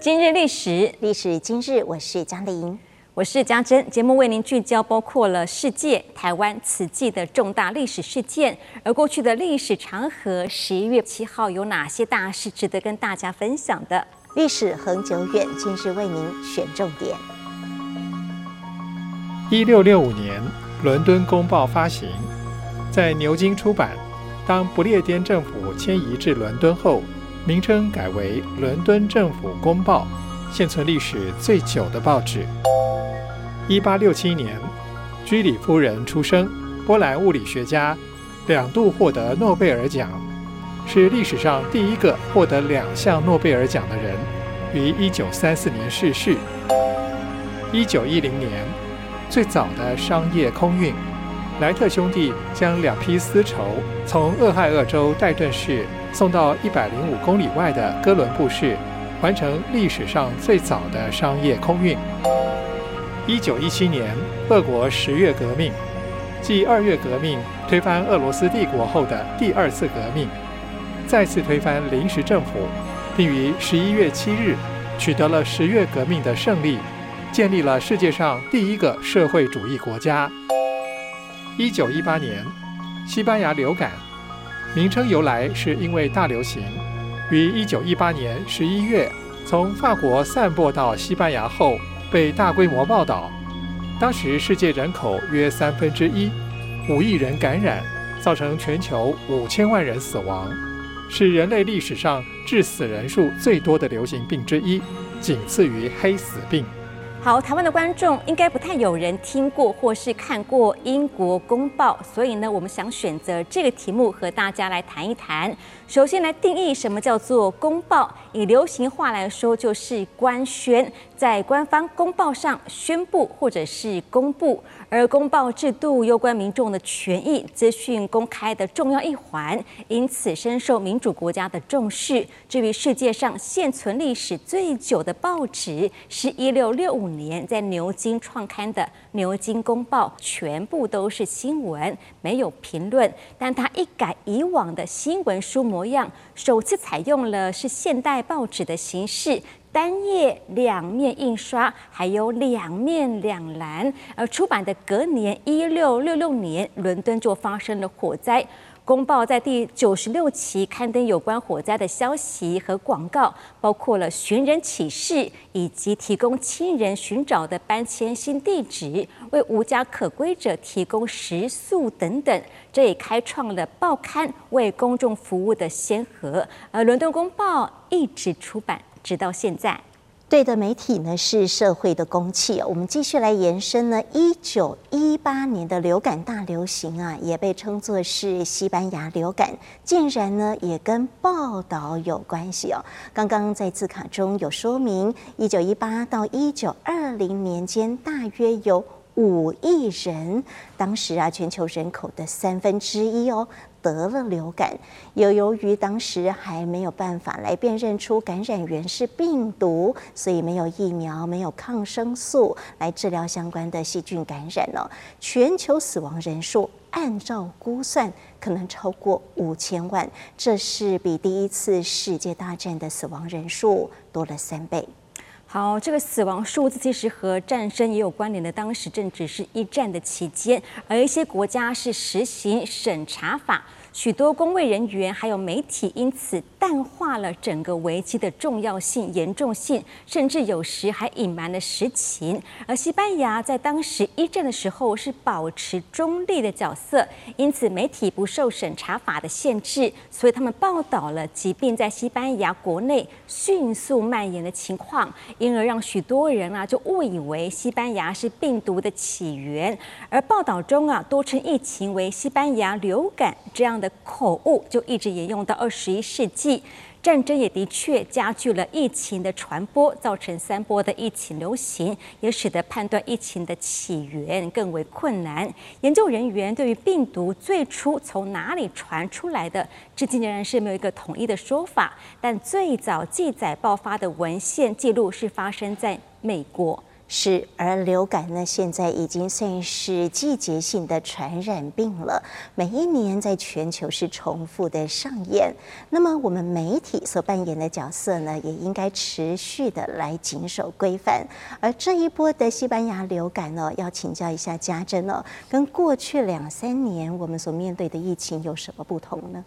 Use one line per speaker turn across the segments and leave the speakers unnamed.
今日历史，
历史今日，我是嘉玲，
我是江珍。节目为您聚焦包括了世界、台湾此际的重大历史事件，而过去的历史长河，十一月七号有哪些大事值得跟大家分享的？
历史恒久远，今日为您选重点。
一六六五年，《伦敦公报》发行，在牛津出版。当不列颠政府迁移至伦敦后，名称改为《伦敦政府公报》，现存历史最久的报纸。一八六七年，居里夫人出生，波兰物理学家，两度获得诺贝尔奖，是历史上第一个获得两项诺贝尔奖的人，于一九三四年逝世。一九一零年，最早的商业空运。莱特兄弟将两批丝绸从俄亥俄州戴顿市送到一百零五公里外的哥伦布市，完成历史上最早的商业空运。一九一七年，俄国十月革命，继二月革命推翻俄罗斯帝国后的第二次革命，再次推翻临时政府，并于十一月七日取得了十月革命的胜利，建立了世界上第一个社会主义国家。一九一八年，西班牙流感，名称由来是因为大流行，于一九一八年十一月从法国散播到西班牙后被大规模报道。当时世界人口约三分之一，五亿人感染，造成全球五千万人死亡，是人类历史上致死人数最多的流行病之一，仅次于黑死病。
好，台湾的观众应该不太有人听过或是看过英国公报，所以呢，我们想选择这个题目和大家来谈一谈。首先来定义什么叫做公报，以流行话来说就是官宣，在官方公报上宣布或者是公布。而公报制度攸关民众的权益，资讯公开的重要一环，因此深受民主国家的重视。至于世界上现存历史最久的报纸，是一六六五年在牛津创刊的《牛津公报》，全部都是新闻，没有评论。但它一改以往的新闻书模样，首次采用了是现代报纸的形式。单页两面印刷，还有两面两栏。而出版的隔年，一六六六年，伦敦就发生了火灾。公报在第九十六期刊登有关火灾的消息和广告，包括了寻人启事，以及提供亲人寻找的搬迁新地址，为无家可归者提供食宿等等。这也开创了报刊为公众服务的先河。而伦敦公报一直出版。直到现在，
对的媒体呢是社会的公器。我们继续来延伸呢，一九一八年的流感大流行啊，也被称作是西班牙流感，竟然呢也跟报道有关系哦。刚刚在字卡中有说明，一九一八到一九二零年间，大约有五亿人，当时啊全球人口的三分之一哦。得了流感，又由于当时还没有办法来辨认出感染源是病毒，所以没有疫苗，没有抗生素来治疗相关的细菌感染了。全球死亡人数按照估算可能超过五千万，这是比第一次世界大战的死亡人数多了三倍。
好，这个死亡数字其实和战争也有关联的。当时正值是一战的期间，而一些国家是实行审查法。许多公卫人员还有媒体因此淡化了整个危机的重要性、严重性，甚至有时还隐瞒了实情。而西班牙在当时一战的时候是保持中立的角色，因此媒体不受审查法的限制，所以他们报道了疾病在西班牙国内迅速蔓延的情况，因而让许多人啊就误以为西班牙是病毒的起源，而报道中啊多称疫情为西班牙流感这样的。口误就一直沿用到二十一世纪，战争也的确加剧了疫情的传播，造成三波的疫情流行，也使得判断疫情的起源更为困难。研究人员对于病毒最初从哪里传出来的，至今仍然是没有一个统一的说法。但最早记载爆发的文献记录是发生在美国。
是，而流感呢，现在已经算是季节性的传染病了，每一年在全球是重复的上演。那么，我们媒体所扮演的角色呢，也应该持续的来谨守规范。而这一波的西班牙流感呢，要请教一下嘉珍哦，跟过去两三年我们所面对的疫情有什么不同呢？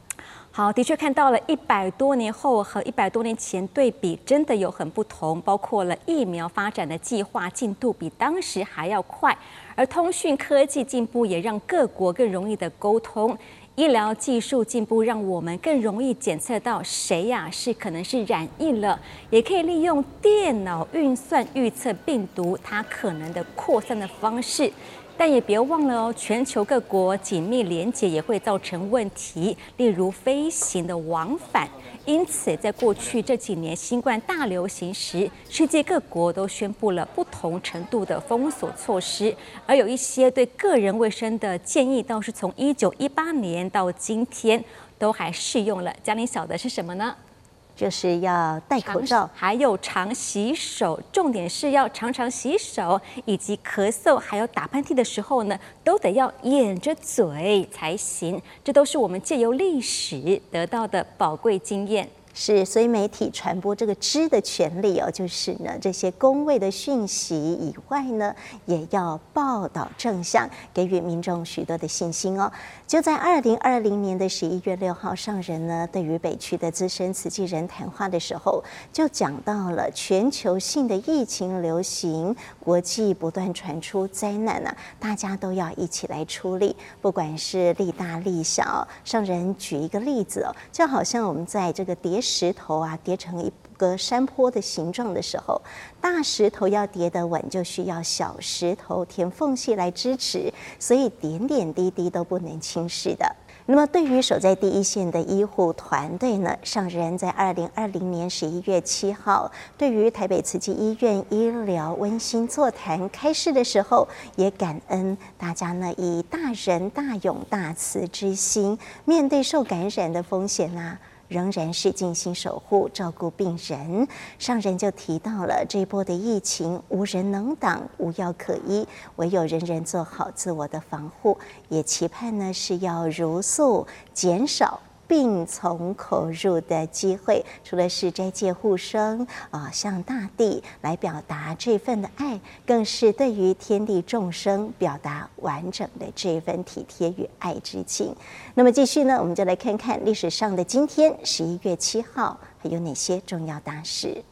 好，的确看到了一百多年后和一百多年前对比，真的有很不同。包括了疫苗发展的计划进度比当时还要快，而通讯科技进步也让各国更容易的沟通。医疗技术进步让我们更容易检测到谁呀是可能是染疫了，也可以利用电脑运算预测病毒它可能的扩散的方式。但也别忘了哦，全球各国紧密连结也会造成问题，例如飞行的往返。因此，在过去这几年新冠大流行时，世界各国都宣布了不同程度的封锁措施，而有一些对个人卫生的建议，倒是从一九一八年到今天都还适用了。嘉玲晓得是什么呢？
就是要戴口罩，
还有常洗手。重点是要常常洗手，以及咳嗽还有打喷嚏的时候呢，都得要掩着嘴才行。这都是我们借由历史得到的宝贵经验。
是，所以媒体传播这个知的权利哦，就是呢，这些公卫的讯息以外呢，也要报道正向，给予民众许多的信心哦。就在二零二零年的十一月六号，上人呢对于北区的资深慈济人谈话的时候，就讲到了全球性的疫情流行，国际不断传出灾难啊，大家都要一起来出力，不管是利大利小。上人举一个例子哦，就好像我们在这个叠。石头啊，叠成一个山坡的形状的时候，大石头要叠得稳，就需要小石头填缝隙来支持，所以点点滴滴都不能轻视的。那么，对于守在第一线的医护团队呢，上人在二零二零年十一月七号，对于台北慈济医院医疗温馨座谈开示的时候，也感恩大家呢，以大仁大勇大慈之心，面对受感染的风险啊。仍然是尽心守护、照顾病人。上人就提到了这一波的疫情，无人能挡，无药可医，唯有人人做好自我的防护。也期盼呢是要如素减少。病从口入的机会，除了是斋戒护生啊，向大地来表达这份的爱，更是对于天地众生表达完整的这份体贴与爱之情。那么继续呢，我们就来看看历史上的今天，十一月七号还有哪些重要大事。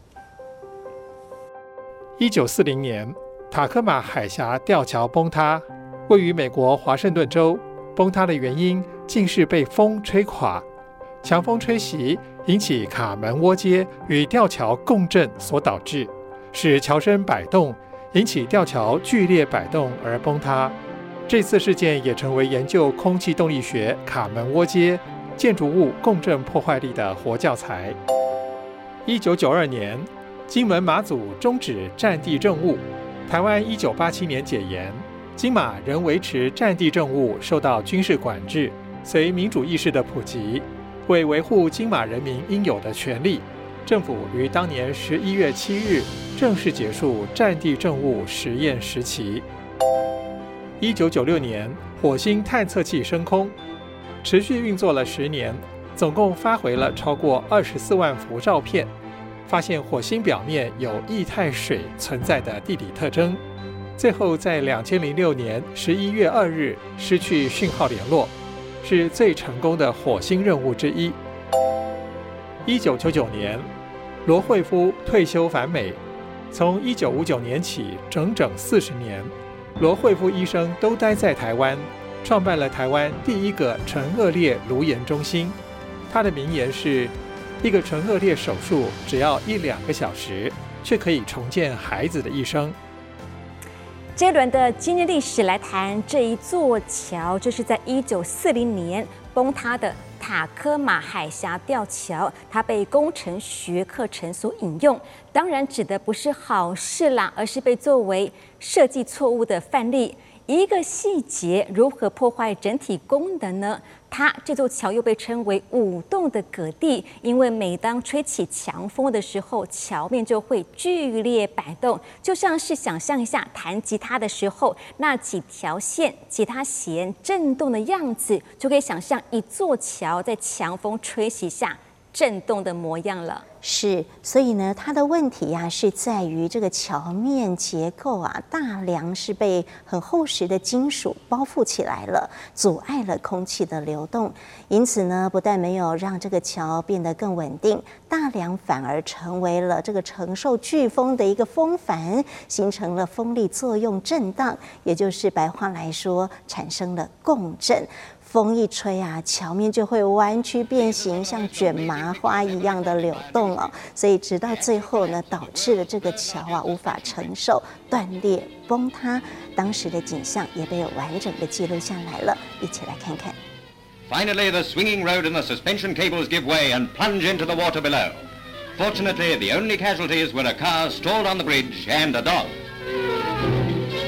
一九四零年，塔科马海峡吊桥崩塌，位于美国华盛顿州。崩塌的原因竟是被风吹垮。强风吹袭，引起卡门窝街与吊桥共振所导致，使桥身摆动，引起吊桥剧烈摆动而崩塌。这次事件也成为研究空气动力学卡门窝街建筑物共振破坏力的活教材。一九九二年，金门马祖终止战地政务，台湾一九八七年解严，金马仍维持战地政务受到军事管制。随民主意识的普及。为维护金马人民应有的权利，政府于当年十一月七日正式结束战地政务实验时期。一九九六年，火星探测器升空，持续运作了十年，总共发回了超过二十四万幅照片，发现火星表面有液态水存在的地理特征。最后在两千零六年十一月二日失去讯号联络。是最成功的火星任务之一。一九九九年，罗惠夫退休返美。从一九五九年起，整整四十年，罗惠夫医生都待在台湾，创办了台湾第一个唇腭裂颅颜中心。他的名言是：“一个唇腭裂手术只要一两个小时，却可以重建孩子的一生。”
这一轮的今日历史来谈这一座桥，就是在一九四零年崩塌的塔科马海峡吊桥，它被工程学课程所引用，当然指的不是好事啦，而是被作为设计错误的范例。一个细节如何破坏整体功能呢？它这座桥又被称为舞动的葛地，因为每当吹起强风的时候，桥面就会剧烈摆动，就像是想象一下弹吉他的时候那几条线、吉他弦震动的样子，就可以想象一座桥在强风吹袭下震动的模样了。
是，所以呢，它的问题呀、是在于这个桥面结构啊，大梁是被很厚实的金属包覆起来了，阻碍了空气的流动。因此呢，不但没有让这个桥变得更稳定，大梁反而成为了这个承受飓风的一个风帆，形成了风力作用震荡，也就是白话来说，产生了共振。风一吹啊，桥面就会弯曲变形，像卷麻花一样的扭动哦。所以直到最后呢，导致了这个桥啊无法承受，断裂崩塌。当时的景象也被完整的记录下来了，一起来看看。
Finally, the swinging road and the suspension cables give way and plunge into the water below. Fortunately, the only casualties were a car stalled on the bridge and a dog.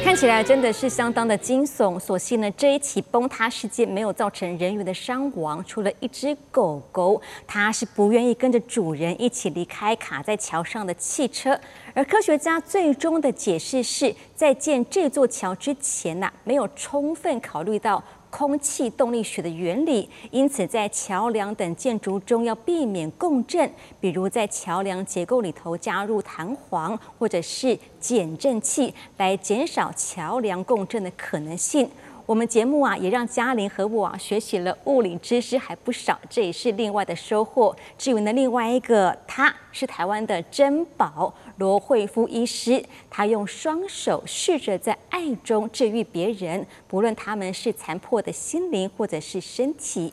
看起来真的是相当的惊悚。所幸呢，这一起崩塌事件没有造成人员的伤亡，除了一只狗狗，它是不愿意跟着主人一起离开卡在桥上的汽车。而科学家最终的解释是在建这座桥之前呢、没有充分考虑到。空气动力学的原理，因此在桥梁等建筑中要避免共振，比如在桥梁结构里头加入弹簧或者是减震器，来减少桥梁共振的可能性。我们节目啊，也让嘉玲和我啊学习了物理知识还不少，这也是另外的收获。至于呢，另外一个它是台湾的珍宝罗慧夫医师，他用双手试着在爱中治愈别人，不论他们是残破的心灵或者是身体。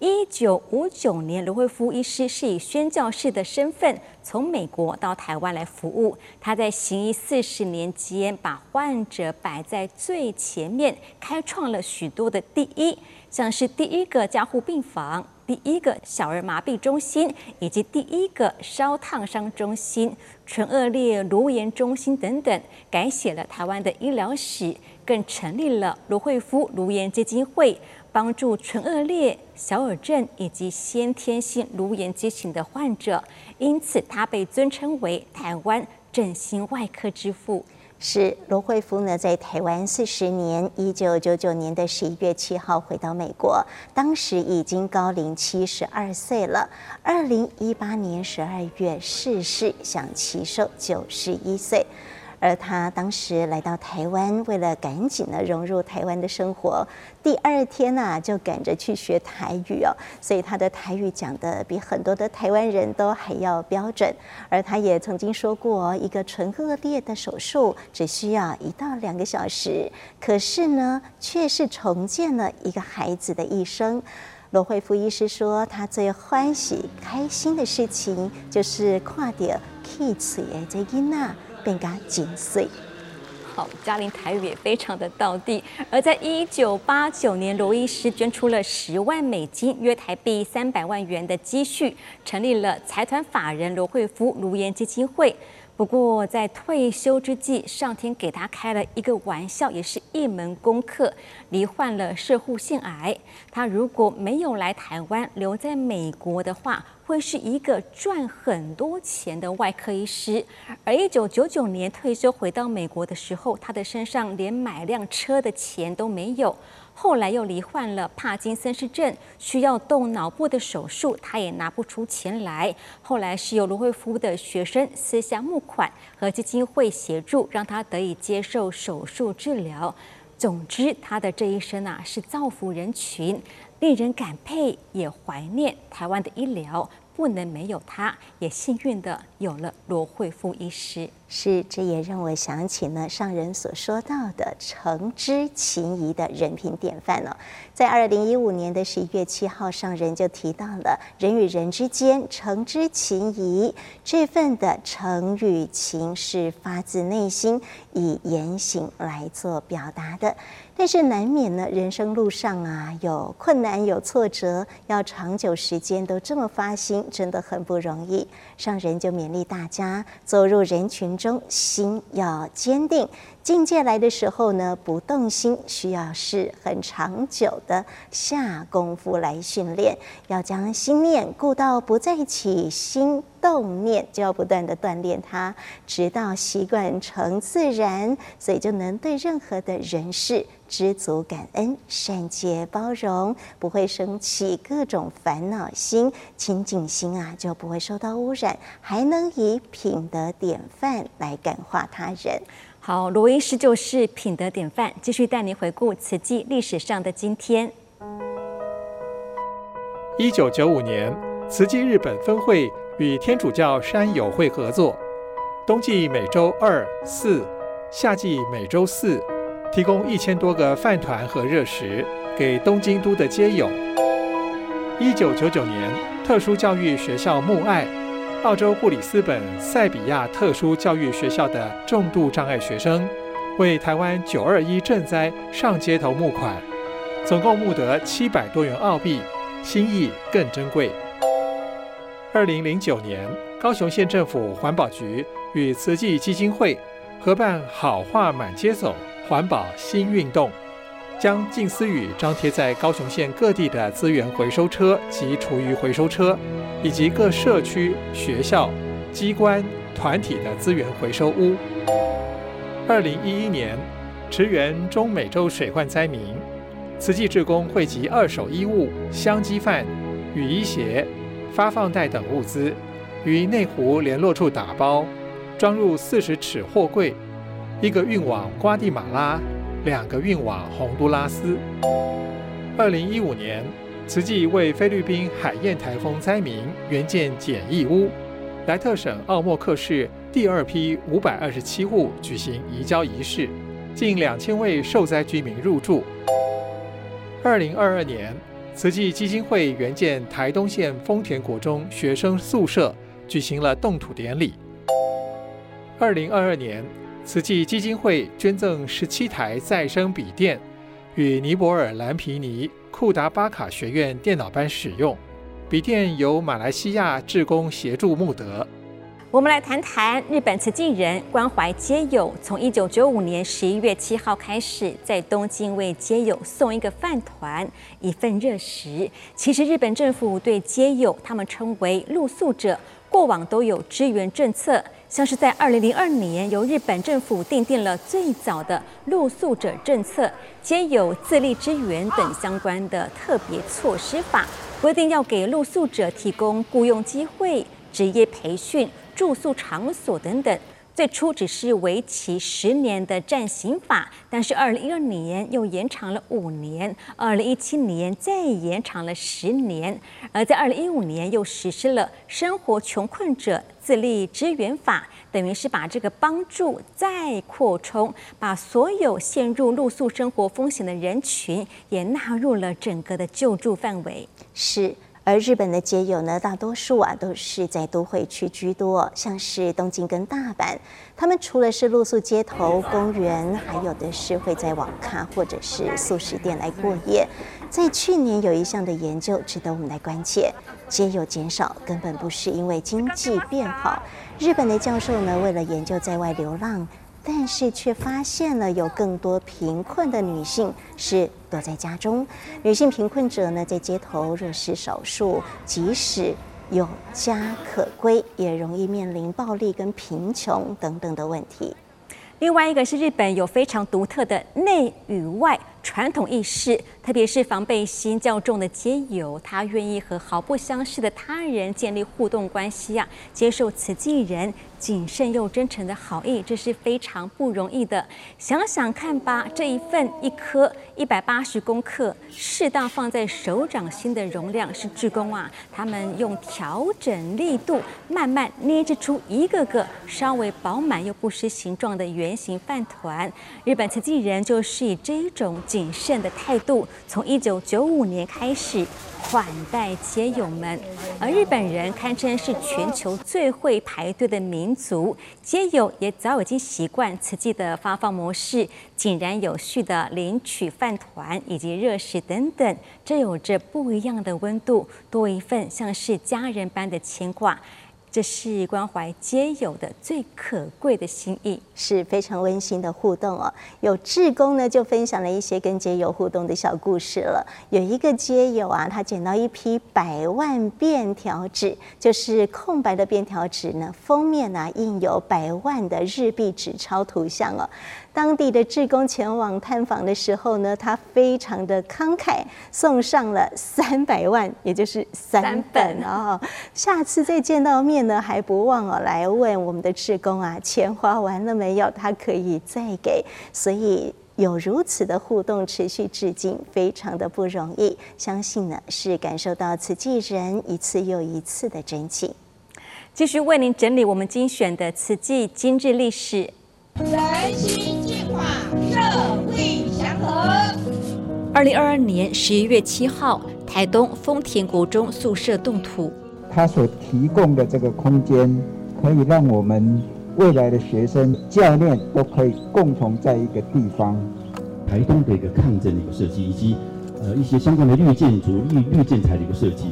一九五九年，罗慧夫医师是以宣教士的身份从美国到台湾来服务。他在行医四十年间，把患者摆在最前面，开创了许多的第一，像是第一个加护病房、第一个小儿麻痹中心，以及第一个烧烫伤中心、唇腭裂颅颜中心等等，改写了台湾的医疗史，更成立了罗惠夫颅颜基金会。帮助唇腭裂、小耳症以及先天性颅颜畸形的患者，因此他被尊称为台湾整形外科之父。
是罗惠夫呢，在台湾四十年，一九九九年的十一月七号回到美国，当时已经高龄七十二岁了。二零一八年十二月逝世，享其寿九十一岁。而他当时来到台湾，为了赶紧呢融入台湾的生活，第二天呐、啊、就赶着去学台语哦，所以他的台语讲得比很多的台湾人都还要标准。而他也曾经说过，一个唇顎裂的手术只需要一到两个小时，可是呢，却是重建了一个孩子的一生。罗慧夫医师说，他最欢喜开心的事情就是看到气嘴的这囡仔。更加紧碎。
好，嘉玲台语也非常的道地。而在一九八九年，罗医师捐出了十万美金（约台币三百万元）的积蓄，成立了财团法人罗惠夫卢颜基金会。不过，在退休之际，上天给他开了一个玩笑，也是一门功课，罹患了摄护腺癌。他如果没有来台湾，留在美国的话，会是一个赚很多钱的外科医师。而一九九九年退休回到美国的时候，他的身上连买辆车的钱都没有。后来又罹患了帕金森氏症，需要动脑部的手术，他也拿不出钱来。后来是由罗慧夫的学生私下募款和基金会协助，让他得以接受手术治疗。总之，他的这一生啊，是造福人群，令人感佩，也怀念台湾的医疗。不能没有他，也幸运的有了罗慧夫医师。
是，这也让我想起呢上人所说到的诚知情谊的人品典范了。在二零一五年的十一月七号，上人就提到了人与人之间诚知情谊，这份的诚与情是发自内心，以言行来做表达的。但是难免呢，人生路上啊有困难有挫折，要长久时间都这么发心，真的很不容易。上人就勉励大家，走入人群中，心要坚定，境界来的时候呢，不动心，需要是很长久的下功夫来训练，要将心念顾到不再起心动念，就要不断的锻炼它，直到习惯成自然，所以就能对任何的人事知足感恩、善解包容，不会生起各种烦恼心，清净心啊就不会受到污染，还能以品德典范来感化他人。
好，罗医师就是品德典范，继续带您回顾慈济历史上的今天。
一九九五年，慈济日本分会与天主教山友会合作，冬季每周二、四，夏季每周四，提供一千多个饭团和热食给东京都的街友。一九九九年，特殊教育学校募爱。澳洲布里斯本塞比亚特殊教育学校的重度障碍学生，为台湾九二一赈灾上街头募款，总共募得七百多元澳币，心意更珍贵。二零零九年，高雄县政府环保局与慈济基金会合办“好话满街走”环保新运动。将静思语张贴在高雄县各地的资源回收车及厨余回收车，以及各社区、学校、机关、团体的资源回收屋。二零一一年，驰援中美洲水患灾民，慈济志工汇集二手衣物、香鸡饭、雨衣鞋、发放袋等物资，于内湖联络处打包，装入四十尺货柜，一个运往瓜地马拉。两个运往洪都拉斯。二零一五年，慈济为菲律宾海燕台风灾民援建简易屋。莱特省奥莫克市第二批五百二十七户举行移交仪式，近两千位受灾居民入住。二零二二年，慈济基金会援建台东县丰田国中学生宿舍，举行了动土典礼。二零二二年。慈济基金会捐赠十七台再生笔电，与尼泊尔蓝皮尼库达巴卡学院电脑班使用。笔电由马来西亚志工协助募得。
我们来谈谈日本慈济人关怀街友，从一九九五年十一月七号开始，在东京为街友送一个饭团、一份热食。其实日本政府对街友，他们称为露宿者，过往都有支援政策。像是在二零零二年，由日本政府订定了最早的露宿者政策，兼有自立支援等相关的特别措施法，规定要给露宿者提供雇佣机会、职业培训、住宿场所等等。最初只是为期十年的暂行法，但是二零一二年又延长了五年，二零一七年再延长了十年，而在二零一五年又实施了生活穷困者自立支援法，等于是把这个帮助再扩充，把所有陷入露宿生活风险的人群也纳入了整个的救助范围。
是。而日本的街友呢，大多数啊都是在都会区居多，像是东京跟大阪，他们除了是露宿街头、公园，还有的是会在网咖或者是素食店来过夜。在去年有一项的研究值得我们来关切，街友减少根本不是因为经济变好，日本的教授呢，为了研究在外流浪。但是却发现了有更多贫困的女性是躲在家中，女性贫困者呢，在街头若是少数，即使有家可归，也容易面临暴力跟贫穷等等的问题。
另外一个是日本有非常独特的内与外传统意识，特别是防备心较重的街友，他愿意和毫不相识的他人建立互动关系啊，接受慈济人。谨慎又真诚的好意，这是非常不容易的。想想看吧，这一份一颗一百八十公克，适当放在手掌心的容量，是志工啊，他们用调整力度，慢慢捏制出一个个稍微饱满又不失形状的圆形饭团。日本慈济人就是以这种谨慎的态度，从一九九五年开始。款待街友们，而日本人堪称是全球最会排队的民族，街友也早已经习惯慈济的发放模式，井然有序的领取饭团以及热食等等，这有着不一样的温度，多一份像是家人般的牵挂。
这是关怀街友的最可贵的心意，
是非常温馨的互动哦。有志工呢，就分享了一些跟街友互动的小故事了。有一个街友啊，他捡到一批百万便条纸，就是空白的便条纸呢，封面啊印有百万的日币纸钞图像哦。当地的志工前往探访的时候呢，他非常的慷慨，送上了三百万，也就是三本哦。下次再见到面呢，还不忘哦来问我们的志工啊，钱花完了没有？他可以再给。所以有如此的互动，持续至今，非常的不容易。相信呢是感受到慈济人一次又一次的真情。
继续为您整理我们精选的慈济今日历史。二零二二年十一月七号，台东丰田国中宿舍动土。
它所提供的这个空间，可以让我们未来的学生、教练都可以共同在一个地方。
台东的一个抗震的一个设计，以及呃一些相关的绿建筑、绿绿建材的一个设计。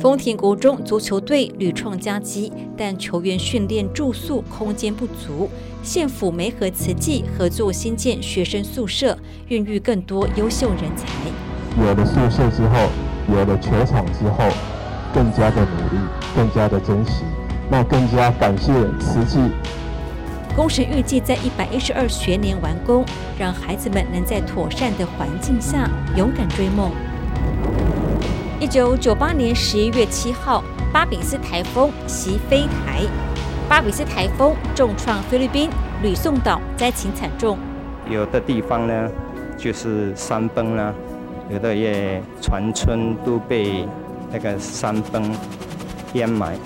丰田国中足球队屡创佳绩，但球员训练、住宿空间不足。县府媒和慈济合作新建学生宿舍，孕育更多优秀人才。
有了宿舍之后，有了球场之后，更加的努力，更加的珍惜，那更加感谢慈济。
工程预计在一百一十二学年完工，让孩子们能在妥善的环境下勇敢追梦。一九九八年十一月七号，巴比斯台风袭飞台，巴比斯台风重创菲律宾，吕宋岛灾情惨重。
有的地方呢，就是山崩了，有的也全村都被那个山崩淹埋。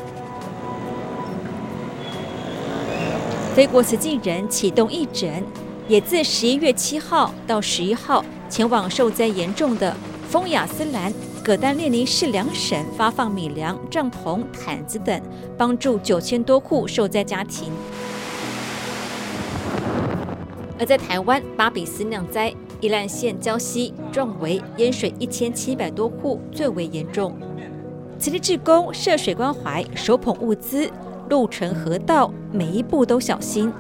菲国慈济人启动义诊，也自十一月七号到十一号前往受灾严重的丰雅斯兰。葛丹列尼市两省发放米粮、帐篷、毯子等，帮助九千多户受灾家庭。而在台湾巴比斯酿灾，宜兰县礁溪、壮围淹水一千七百多户，最为严重。慈济志工涉水关怀，手捧物资，路程河道每一步都小心。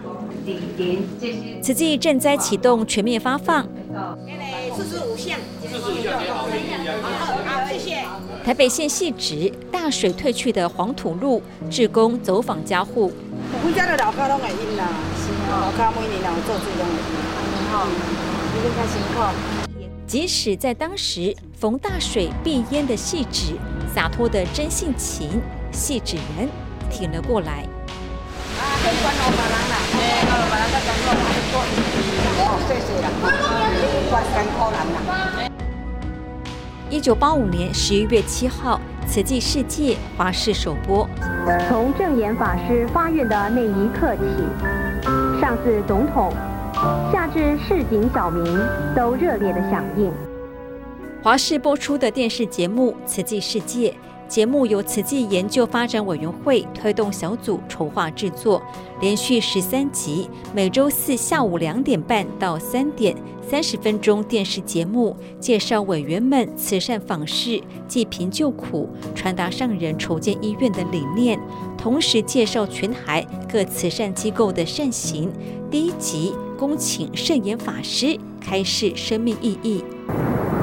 慈济赈灾启动全面发放。四十五项，四十五项，好，谢谢。台北县汐止大水退去的黄土路，志工走访家户。即使在当时逢大水必淹的汐止，洒脱的真性情，汐止人挺了过来。一九八五年十一月七号，慈济世界华视首播。
从证严法师发愿的那一刻起，上至总统，下至市井小民，都热烈的响应。
华视播出的电视节目《慈济世界》。节目由慈济研究发展委员会推动小组筹划制作，连续十三集，每周四下午两点半到三点，三十分钟电视节目，介绍委员们慈善访视、济贫救苦、传达上人筹建医院的理念，同时介绍全台各慈善机构的善行。第一集恭请圣严法师开示生命意义。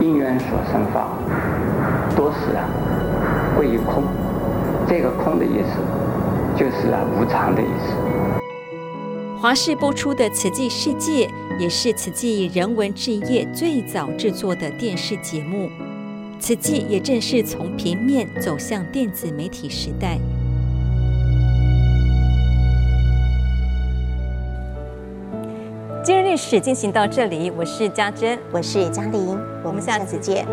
因缘所生法，多时啊。归于空，这个空的意思就是啊无常的意思。
华视播出的《慈济世界》也是慈济人文志业最早制作的电视节目。慈济也正是从平面走向电子媒体时代。今日历史进行到这里，我是嘉珍，
我是嘉玲，我们下次见。